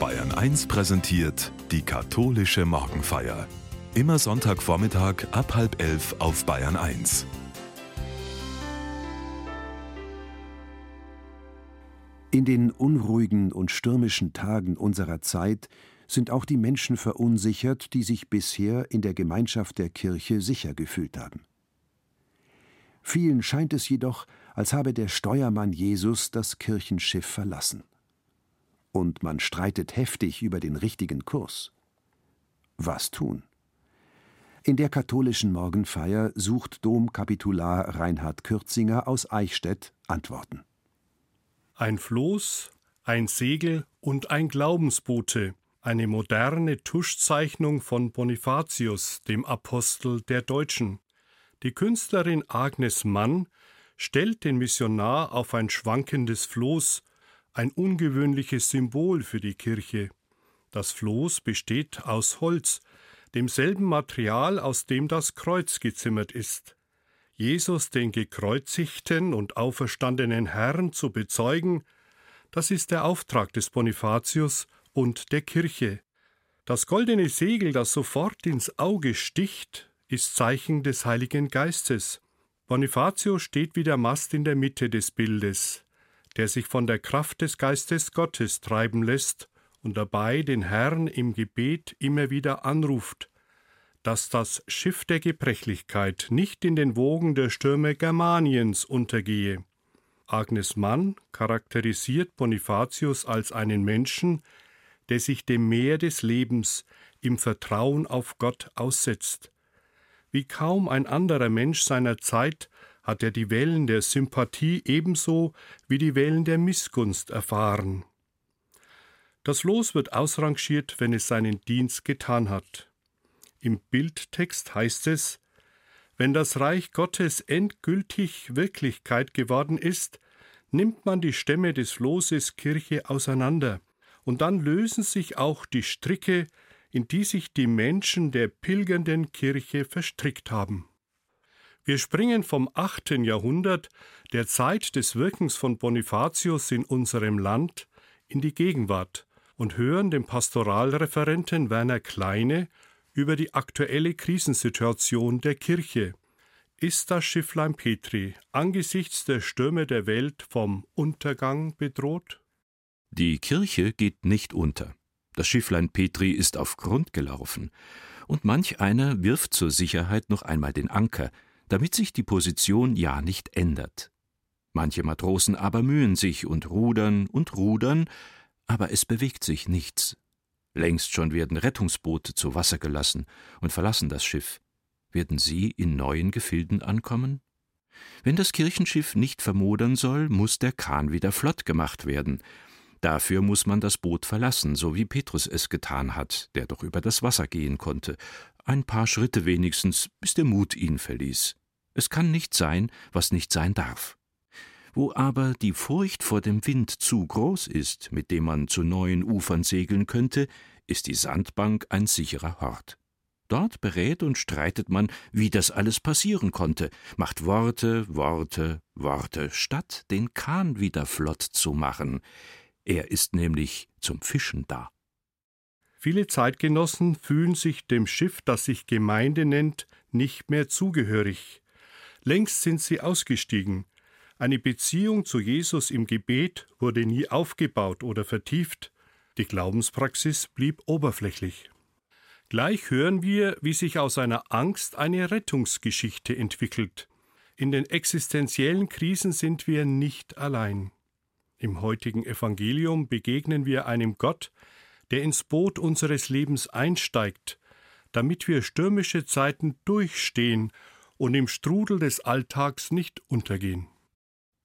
Bayern 1 präsentiert die katholische Morgenfeier. Immer Sonntagvormittag ab halb elf auf Bayern 1. In den unruhigen und stürmischen Tagen unserer Zeit sind auch die Menschen verunsichert, die sich bisher in der Gemeinschaft der Kirche sicher gefühlt haben. Vielen scheint es jedoch, als habe der Steuermann Jesus das Kirchenschiff verlassen. Und man streitet heftig über den richtigen Kurs. Was tun? In der katholischen Morgenfeier sucht Domkapitular Reinhard Kürzinger aus Eichstätt Antworten. Ein Floß, ein Segel und ein Glaubensbote, eine moderne Tuschzeichnung von Bonifatius, dem Apostel der Deutschen. Die Künstlerin Agnes Mann stellt den Missionar auf ein schwankendes Floß, ein ungewöhnliches Symbol für die Kirche. Das Floß besteht aus Holz, demselben Material, aus dem das Kreuz gezimmert ist. Jesus, den gekreuzigten und auferstandenen Herrn, zu bezeugen, das ist der Auftrag des Bonifatius und der Kirche. Das goldene Segel, das sofort ins Auge sticht, ist Zeichen des Heiligen Geistes. Bonifatius steht wie der Mast in der Mitte des Bildes, der sich von der Kraft des Geistes Gottes treiben lässt und dabei den Herrn im Gebet immer wieder anruft, dass das Schiff der Gebrechlichkeit nicht in den Wogen der Stürme Germaniens untergehe. Agnes Mann charakterisiert Bonifatius als einen Menschen, der sich dem Meer des Lebens im Vertrauen auf Gott aussetzt, wie kaum ein anderer Mensch seiner Zeit hat er die Wellen der Sympathie ebenso wie die Wellen der Missgunst erfahren. Das Los wird ausrangiert, wenn es seinen Dienst getan hat. Im Bildtext heißt es, wenn das Reich Gottes endgültig Wirklichkeit geworden ist, nimmt man die Stämme des Loses Kirche auseinander, und dann lösen sich auch die Stricke, in die sich die Menschen der pilgernden Kirche verstrickt haben. Wir springen vom 8. Jahrhundert, der Zeit des Wirkens von Bonifatius in unserem Land, in die Gegenwart und hören den Pastoralreferenten Werner Kleine über die aktuelle Krisensituation der Kirche. Ist das Schifflein Petri angesichts der Stürme der Welt vom Untergang bedroht? Die Kirche geht nicht unter. Das Schifflein Petri ist auf Grund gelaufen, und manch einer wirft zur Sicherheit noch einmal den Anker, damit sich die Position ja nicht ändert. Manche Matrosen aber mühen sich und rudern und rudern, aber es bewegt sich nichts. Längst schon werden Rettungsboote zu Wasser gelassen und verlassen das Schiff. Werden sie in neuen Gefilden ankommen? Wenn das Kirchenschiff nicht vermodern soll, muss der Kahn wieder flott gemacht werden, Dafür muss man das Boot verlassen, so wie Petrus es getan hat, der doch über das Wasser gehen konnte, ein paar Schritte wenigstens, bis der Mut ihn verließ. Es kann nicht sein, was nicht sein darf. Wo aber die Furcht vor dem Wind zu groß ist, mit dem man zu neuen Ufern segeln könnte, ist die Sandbank ein sicherer Hort. Dort berät und streitet man, wie das alles passieren konnte, macht Worte, Worte, Worte, statt den Kahn wieder flott zu machen. Er ist nämlich zum Fischen da. Viele Zeitgenossen fühlen sich dem Schiff, das sich Gemeinde nennt, nicht mehr zugehörig. Längst sind sie ausgestiegen. Eine Beziehung zu Jesus im Gebet wurde nie aufgebaut oder vertieft. Die Glaubenspraxis blieb oberflächlich. Gleich hören wir, wie sich aus einer Angst eine Rettungsgeschichte entwickelt. In den existenziellen Krisen sind wir nicht allein. Im heutigen Evangelium begegnen wir einem Gott, der ins Boot unseres Lebens einsteigt, damit wir stürmische Zeiten durchstehen und im Strudel des Alltags nicht untergehen.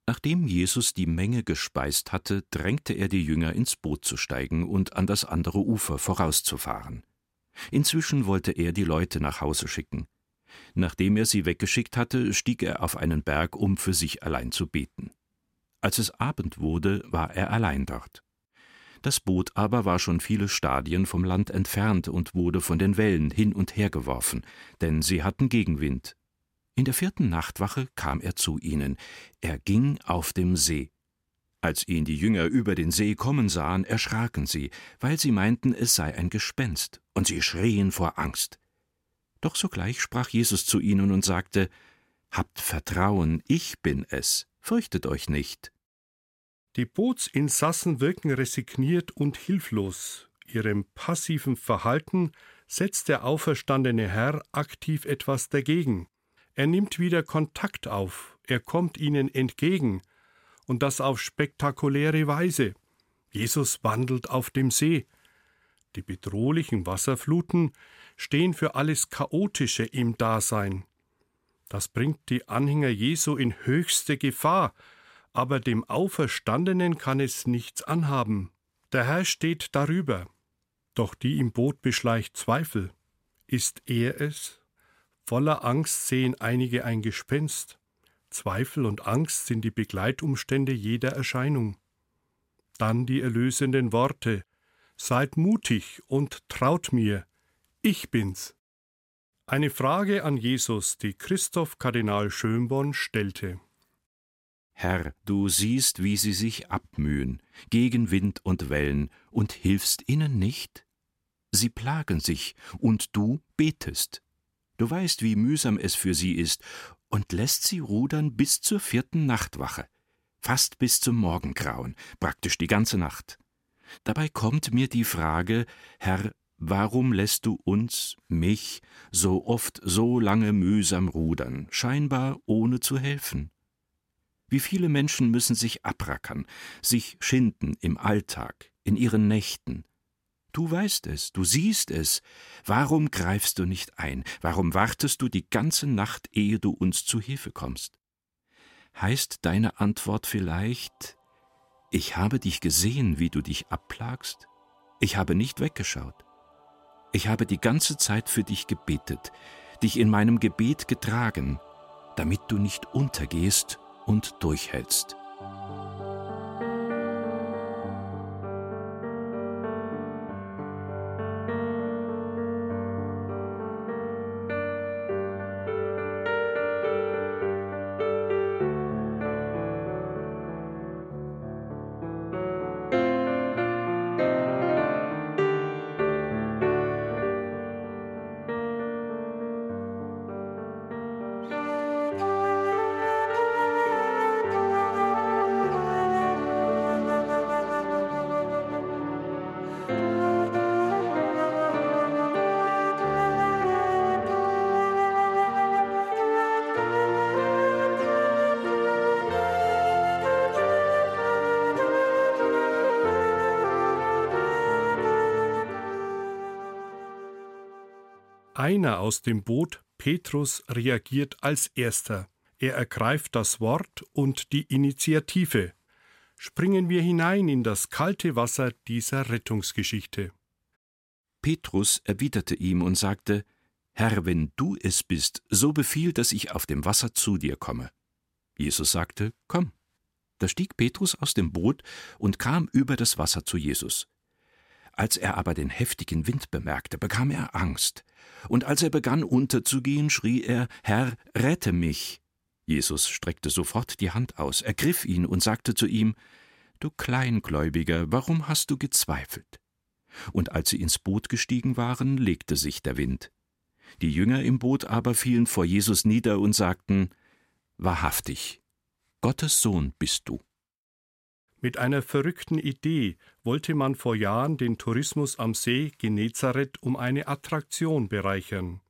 Nachdem Jesus die Menge gespeist hatte, drängte er die Jünger ins Boot zu steigen und an das andere Ufer vorauszufahren. Inzwischen wollte er die Leute nach Hause schicken. Nachdem er sie weggeschickt hatte, stieg er auf einen Berg, um für sich allein zu beten. Als es Abend wurde, war er allein dort. Das Boot aber war schon viele Stadien vom Land entfernt und wurde von den Wellen hin und her geworfen, denn sie hatten Gegenwind. In der vierten Nachtwache kam er zu ihnen. Er ging auf dem See. Als ihn die Jünger über den See kommen sahen, erschraken sie, weil sie meinten, es sei ein Gespenst, und sie schrien vor Angst. Doch sogleich sprach Jesus zu ihnen und sagte Habt Vertrauen, ich bin es, fürchtet euch nicht. Die Bootsinsassen wirken resigniert und hilflos. Ihrem passiven Verhalten setzt der auferstandene Herr aktiv etwas dagegen. Er nimmt wieder Kontakt auf, er kommt ihnen entgegen, und das auf spektakuläre Weise. Jesus wandelt auf dem See. Die bedrohlichen Wasserfluten stehen für alles Chaotische im Dasein. Das bringt die Anhänger Jesu in höchste Gefahr, aber dem Auferstandenen kann es nichts anhaben. Der Herr steht darüber. Doch die im Boot beschleicht Zweifel. Ist er es? Voller Angst sehen einige ein Gespenst. Zweifel und Angst sind die Begleitumstände jeder Erscheinung. Dann die erlösenden Worte Seid mutig und traut mir, ich bin's. Eine Frage an Jesus, die Christoph Kardinal Schönborn stellte. Herr, du siehst, wie sie sich abmühen, gegen Wind und Wellen, und hilfst ihnen nicht? Sie plagen sich, und du betest. Du weißt, wie mühsam es für sie ist, und lässt sie rudern bis zur vierten Nachtwache, fast bis zum Morgengrauen, praktisch die ganze Nacht. Dabei kommt mir die Frage, Herr, warum lässt du uns, mich, so oft so lange mühsam rudern, scheinbar ohne zu helfen? Wie viele Menschen müssen sich abrackern, sich schinden im Alltag, in ihren Nächten, Du weißt es, du siehst es. Warum greifst du nicht ein? Warum wartest du die ganze Nacht, ehe du uns zu Hilfe kommst? Heißt deine Antwort vielleicht, ich habe dich gesehen, wie du dich abplagst? Ich habe nicht weggeschaut. Ich habe die ganze Zeit für dich gebetet, dich in meinem Gebet getragen, damit du nicht untergehst und durchhältst. Einer aus dem Boot, Petrus, reagiert als erster. Er ergreift das Wort und die Initiative. Springen wir hinein in das kalte Wasser dieser Rettungsgeschichte. Petrus erwiderte ihm und sagte Herr, wenn du es bist, so befiehl, dass ich auf dem Wasser zu dir komme. Jesus sagte Komm. Da stieg Petrus aus dem Boot und kam über das Wasser zu Jesus. Als er aber den heftigen Wind bemerkte, bekam er Angst, und als er begann unterzugehen, schrie er Herr, rette mich. Jesus streckte sofort die Hand aus, ergriff ihn und sagte zu ihm Du Kleingläubiger, warum hast du gezweifelt? Und als sie ins Boot gestiegen waren, legte sich der Wind. Die Jünger im Boot aber fielen vor Jesus nieder und sagten Wahrhaftig, Gottes Sohn bist du. Mit einer verrückten Idee wollte man vor Jahren den Tourismus am See Genezareth um eine Attraktion bereichern.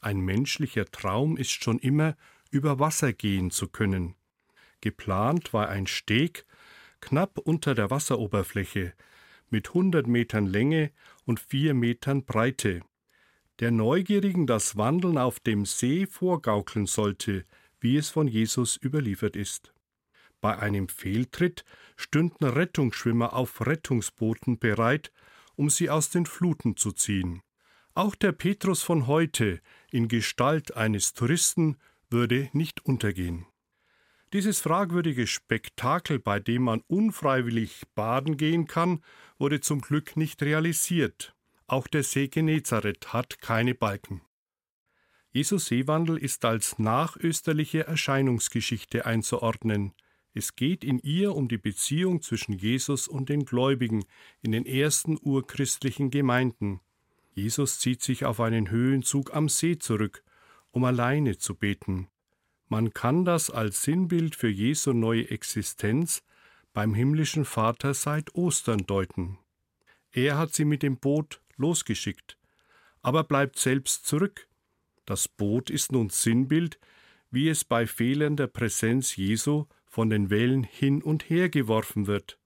Ein menschlicher Traum ist schon immer, über Wasser gehen zu können. Geplant war ein Steg knapp unter der Wasseroberfläche mit 100 Metern Länge und 4 Metern Breite, der Neugierigen das Wandeln auf dem See vorgaukeln sollte, wie es von Jesus überliefert ist. Bei einem Fehltritt stünden Rettungsschwimmer auf Rettungsbooten bereit, um sie aus den Fluten zu ziehen. Auch der Petrus von heute, in Gestalt eines Touristen, würde nicht untergehen. Dieses fragwürdige Spektakel, bei dem man unfreiwillig baden gehen kann, wurde zum Glück nicht realisiert. Auch der See Genezareth hat keine Balken. Jesus Seewandel ist als nachösterliche Erscheinungsgeschichte einzuordnen. Es geht in ihr um die Beziehung zwischen Jesus und den Gläubigen in den ersten urchristlichen Gemeinden. Jesus zieht sich auf einen Höhenzug am See zurück, um alleine zu beten. Man kann das als Sinnbild für Jesu neue Existenz beim himmlischen Vater seit Ostern deuten. Er hat sie mit dem Boot losgeschickt, aber bleibt selbst zurück. Das Boot ist nun Sinnbild, wie es bei fehlender Präsenz Jesu von den Wellen hin und her geworfen wird.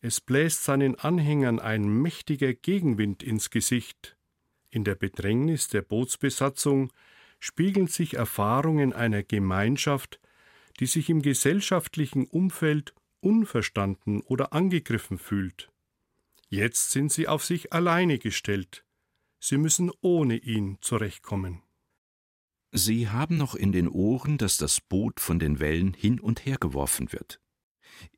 Es bläst seinen Anhängern ein mächtiger Gegenwind ins Gesicht. In der Bedrängnis der Bootsbesatzung spiegeln sich Erfahrungen einer Gemeinschaft, die sich im gesellschaftlichen Umfeld unverstanden oder angegriffen fühlt. Jetzt sind sie auf sich alleine gestellt. Sie müssen ohne ihn zurechtkommen. Sie haben noch in den Ohren, dass das Boot von den Wellen hin und her geworfen wird.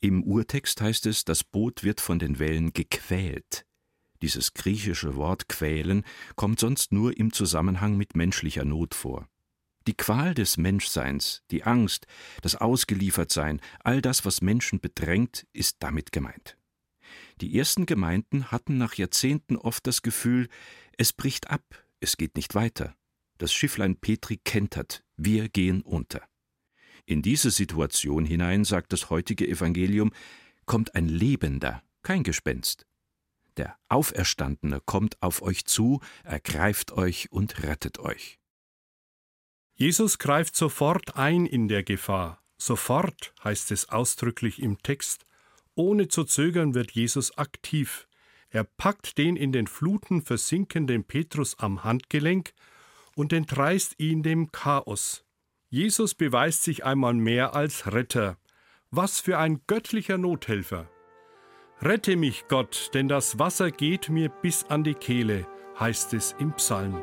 Im Urtext heißt es, das Boot wird von den Wellen gequält. Dieses griechische Wort quälen kommt sonst nur im Zusammenhang mit menschlicher Not vor. Die Qual des Menschseins, die Angst, das Ausgeliefertsein, all das, was Menschen bedrängt, ist damit gemeint. Die ersten Gemeinden hatten nach Jahrzehnten oft das Gefühl, es bricht ab, es geht nicht weiter. Das Schifflein Petri kentert, wir gehen unter. In diese Situation hinein, sagt das heutige Evangelium, kommt ein Lebender, kein Gespenst. Der Auferstandene kommt auf euch zu, ergreift euch und rettet euch. Jesus greift sofort ein in der Gefahr. Sofort heißt es ausdrücklich im Text. Ohne zu zögern wird Jesus aktiv. Er packt den in den Fluten versinkenden Petrus am Handgelenk und entreißt ihn dem Chaos. Jesus beweist sich einmal mehr als Retter. Was für ein göttlicher Nothelfer. Rette mich, Gott, denn das Wasser geht mir bis an die Kehle, heißt es im Psalm.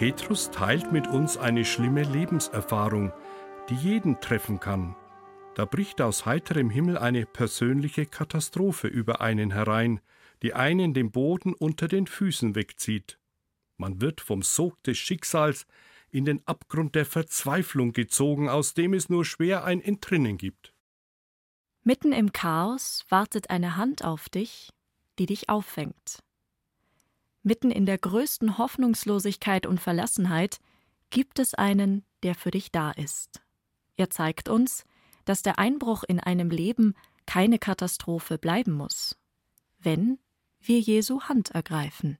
Petrus teilt mit uns eine schlimme Lebenserfahrung, die jeden treffen kann. Da bricht aus heiterem Himmel eine persönliche Katastrophe über einen herein, die einen den Boden unter den Füßen wegzieht. Man wird vom Sog des Schicksals in den Abgrund der Verzweiflung gezogen, aus dem es nur schwer ein Entrinnen gibt. Mitten im Chaos wartet eine Hand auf dich, die dich auffängt. Mitten in der größten Hoffnungslosigkeit und Verlassenheit gibt es einen, der für dich da ist. Er zeigt uns, dass der Einbruch in einem Leben keine Katastrophe bleiben muss, wenn wir Jesu Hand ergreifen.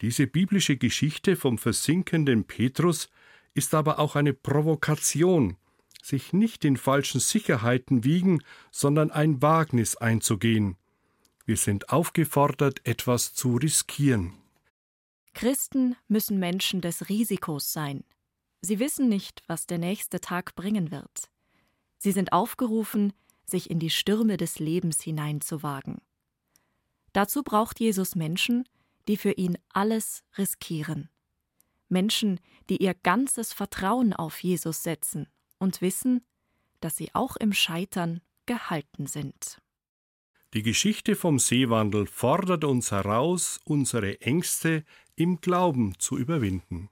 Diese biblische Geschichte vom versinkenden Petrus ist aber auch eine Provokation, sich nicht in falschen Sicherheiten wiegen, sondern ein Wagnis einzugehen. Wir sind aufgefordert, etwas zu riskieren. Christen müssen Menschen des Risikos sein. Sie wissen nicht, was der nächste Tag bringen wird. Sie sind aufgerufen, sich in die Stürme des Lebens hineinzuwagen. Dazu braucht Jesus Menschen, die für ihn alles riskieren. Menschen, die ihr ganzes Vertrauen auf Jesus setzen und wissen, dass sie auch im Scheitern gehalten sind. Die Geschichte vom Seewandel fordert uns heraus, unsere Ängste im Glauben zu überwinden.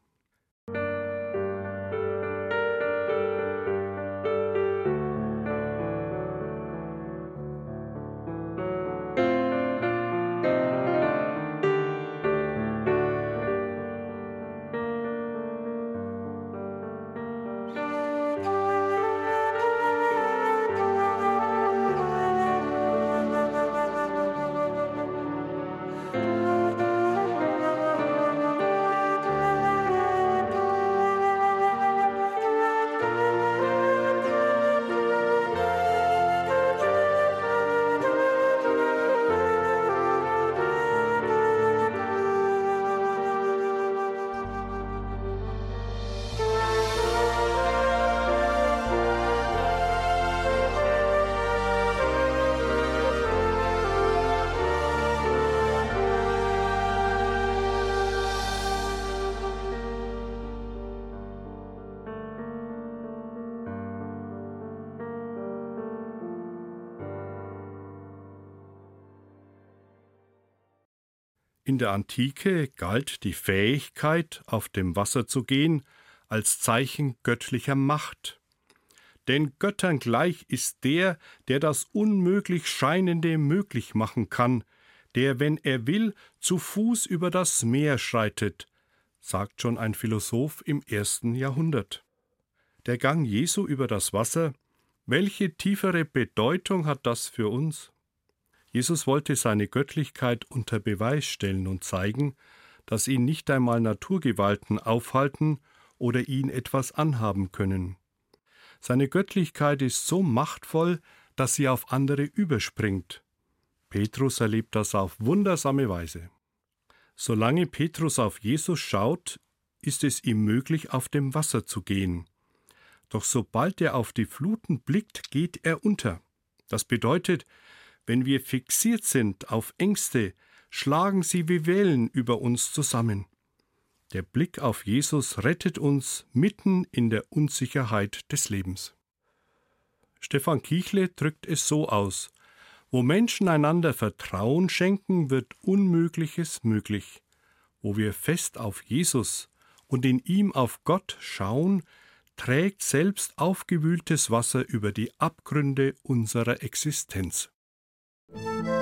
Der Antike galt die Fähigkeit, auf dem Wasser zu gehen, als Zeichen göttlicher Macht. Denn Göttern gleich ist der, der das unmöglich Scheinende möglich machen kann, der, wenn er will, zu Fuß über das Meer schreitet, sagt schon ein Philosoph im ersten Jahrhundert. Der Gang Jesu über das Wasser, welche tiefere Bedeutung hat das für uns? Jesus wollte seine Göttlichkeit unter Beweis stellen und zeigen, dass ihn nicht einmal Naturgewalten aufhalten oder ihn etwas anhaben können. Seine Göttlichkeit ist so machtvoll, dass sie auf andere überspringt. Petrus erlebt das auf wundersame Weise. Solange Petrus auf Jesus schaut, ist es ihm möglich, auf dem Wasser zu gehen. Doch sobald er auf die Fluten blickt, geht er unter. Das bedeutet, wenn wir fixiert sind auf Ängste, schlagen sie wie Wellen über uns zusammen. Der Blick auf Jesus rettet uns mitten in der Unsicherheit des Lebens. Stefan Kichle drückt es so aus wo Menschen einander Vertrauen schenken, wird Unmögliches möglich. Wo wir fest auf Jesus und in ihm auf Gott schauen, trägt selbst aufgewühltes Wasser über die Abgründe unserer Existenz. Thank you.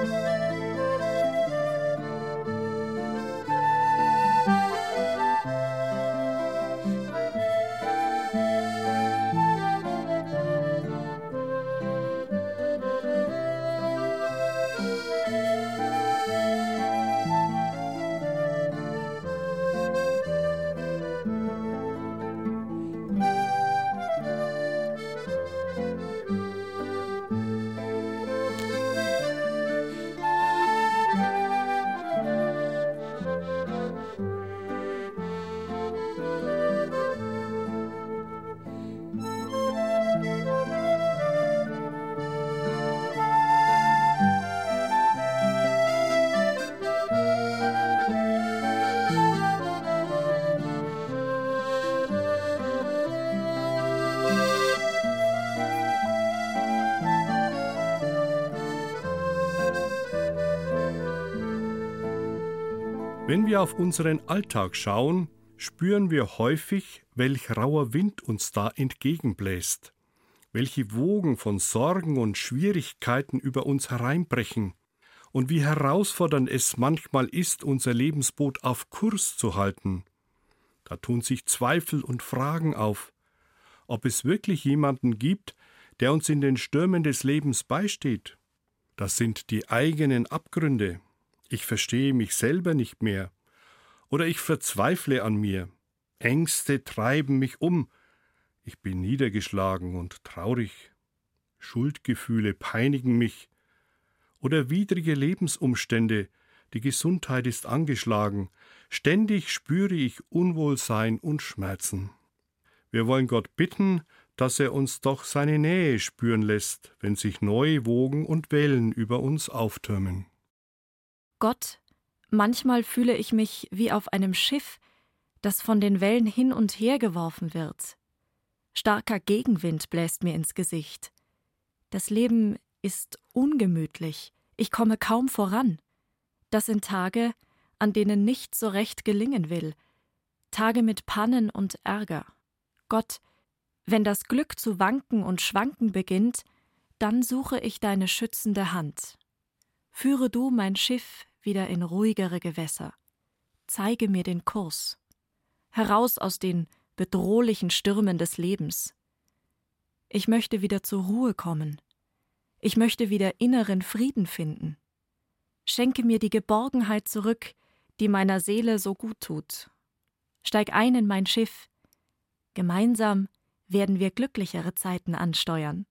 Wenn wir auf unseren Alltag schauen, spüren wir häufig, welch rauer Wind uns da entgegenbläst, welche Wogen von Sorgen und Schwierigkeiten über uns hereinbrechen, und wie herausfordernd es manchmal ist, unser Lebensboot auf Kurs zu halten. Da tun sich Zweifel und Fragen auf, ob es wirklich jemanden gibt, der uns in den Stürmen des Lebens beisteht. Das sind die eigenen Abgründe, ich verstehe mich selber nicht mehr, oder ich verzweifle an mir, Ängste treiben mich um, ich bin niedergeschlagen und traurig, Schuldgefühle peinigen mich, oder widrige Lebensumstände, die Gesundheit ist angeschlagen, ständig spüre ich Unwohlsein und Schmerzen. Wir wollen Gott bitten, dass er uns doch seine Nähe spüren lässt, wenn sich neue Wogen und Wellen über uns auftürmen. Gott, manchmal fühle ich mich wie auf einem Schiff, das von den Wellen hin und her geworfen wird. Starker Gegenwind bläst mir ins Gesicht. Das Leben ist ungemütlich, ich komme kaum voran. Das sind Tage, an denen nichts so recht gelingen will, Tage mit Pannen und Ärger. Gott, wenn das Glück zu wanken und schwanken beginnt, dann suche ich deine schützende Hand. Führe du mein Schiff wieder in ruhigere Gewässer. Zeige mir den Kurs. Heraus aus den bedrohlichen Stürmen des Lebens. Ich möchte wieder zur Ruhe kommen. Ich möchte wieder inneren Frieden finden. Schenke mir die Geborgenheit zurück, die meiner Seele so gut tut. Steig ein in mein Schiff. Gemeinsam werden wir glücklichere Zeiten ansteuern.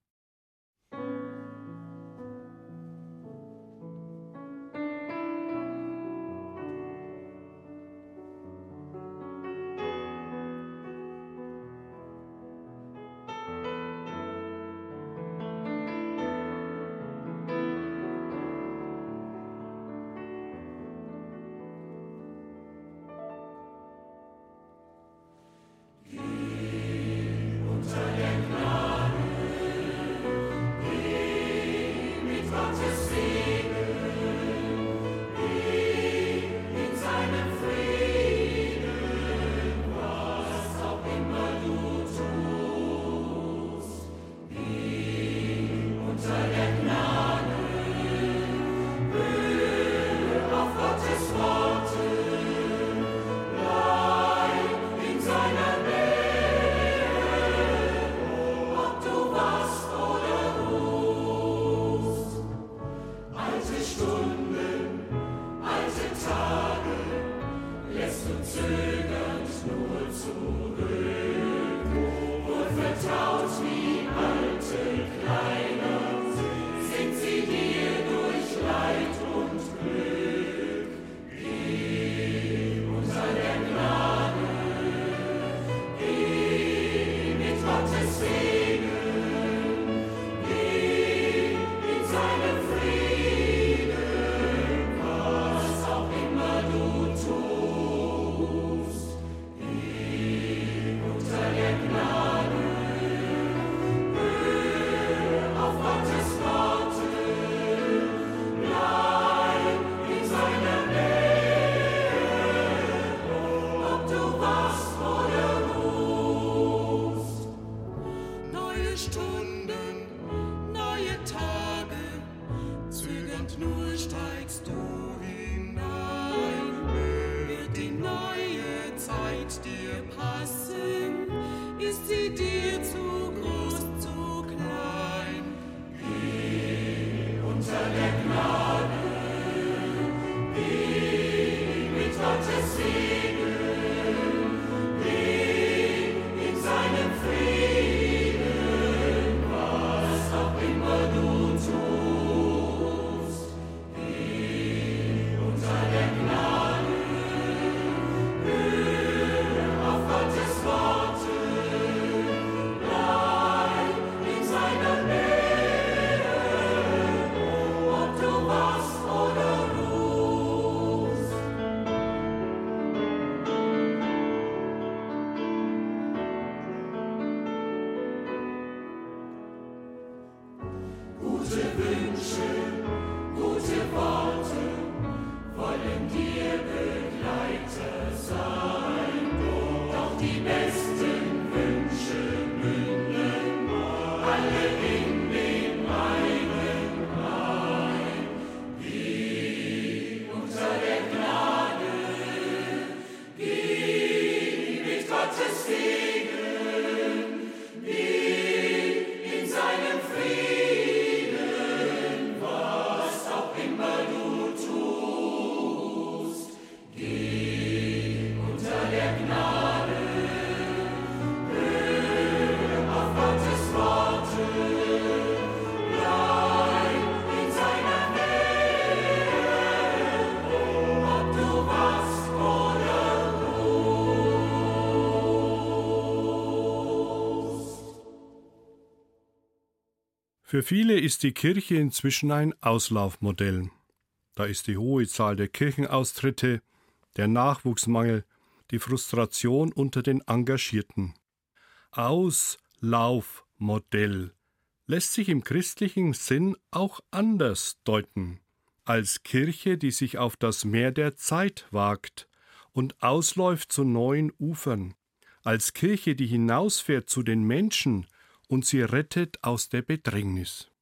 worship. Für viele ist die Kirche inzwischen ein Auslaufmodell. Da ist die hohe Zahl der Kirchenaustritte, der Nachwuchsmangel, die Frustration unter den Engagierten. Auslaufmodell lässt sich im christlichen Sinn auch anders deuten, als Kirche, die sich auf das Meer der Zeit wagt und ausläuft zu neuen Ufern, als Kirche, die hinausfährt zu den Menschen und sie rettet aus der Bedrängnis.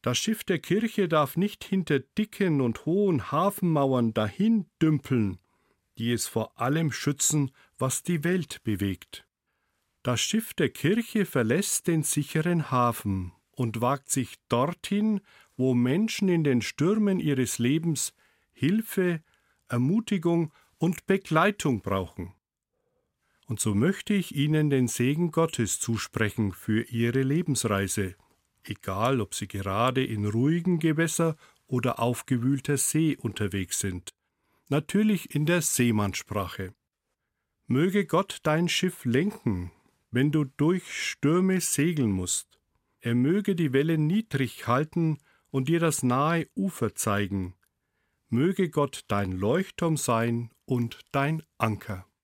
Das Schiff der Kirche darf nicht hinter dicken und hohen Hafenmauern dahin dümpeln, die es vor allem schützen, was die Welt bewegt. Das Schiff der Kirche verlässt den sicheren Hafen und wagt sich dorthin, wo Menschen in den Stürmen ihres Lebens Hilfe, Ermutigung und Begleitung brauchen. Und so möchte ich Ihnen den Segen Gottes zusprechen für Ihre Lebensreise, egal ob Sie gerade in ruhigen Gewässer oder aufgewühlter See unterwegs sind. Natürlich in der Seemannssprache. Möge Gott dein Schiff lenken, wenn du durch Stürme segeln musst. Er möge die Wellen niedrig halten und dir das nahe Ufer zeigen. Möge Gott dein Leuchtturm sein und dein Anker.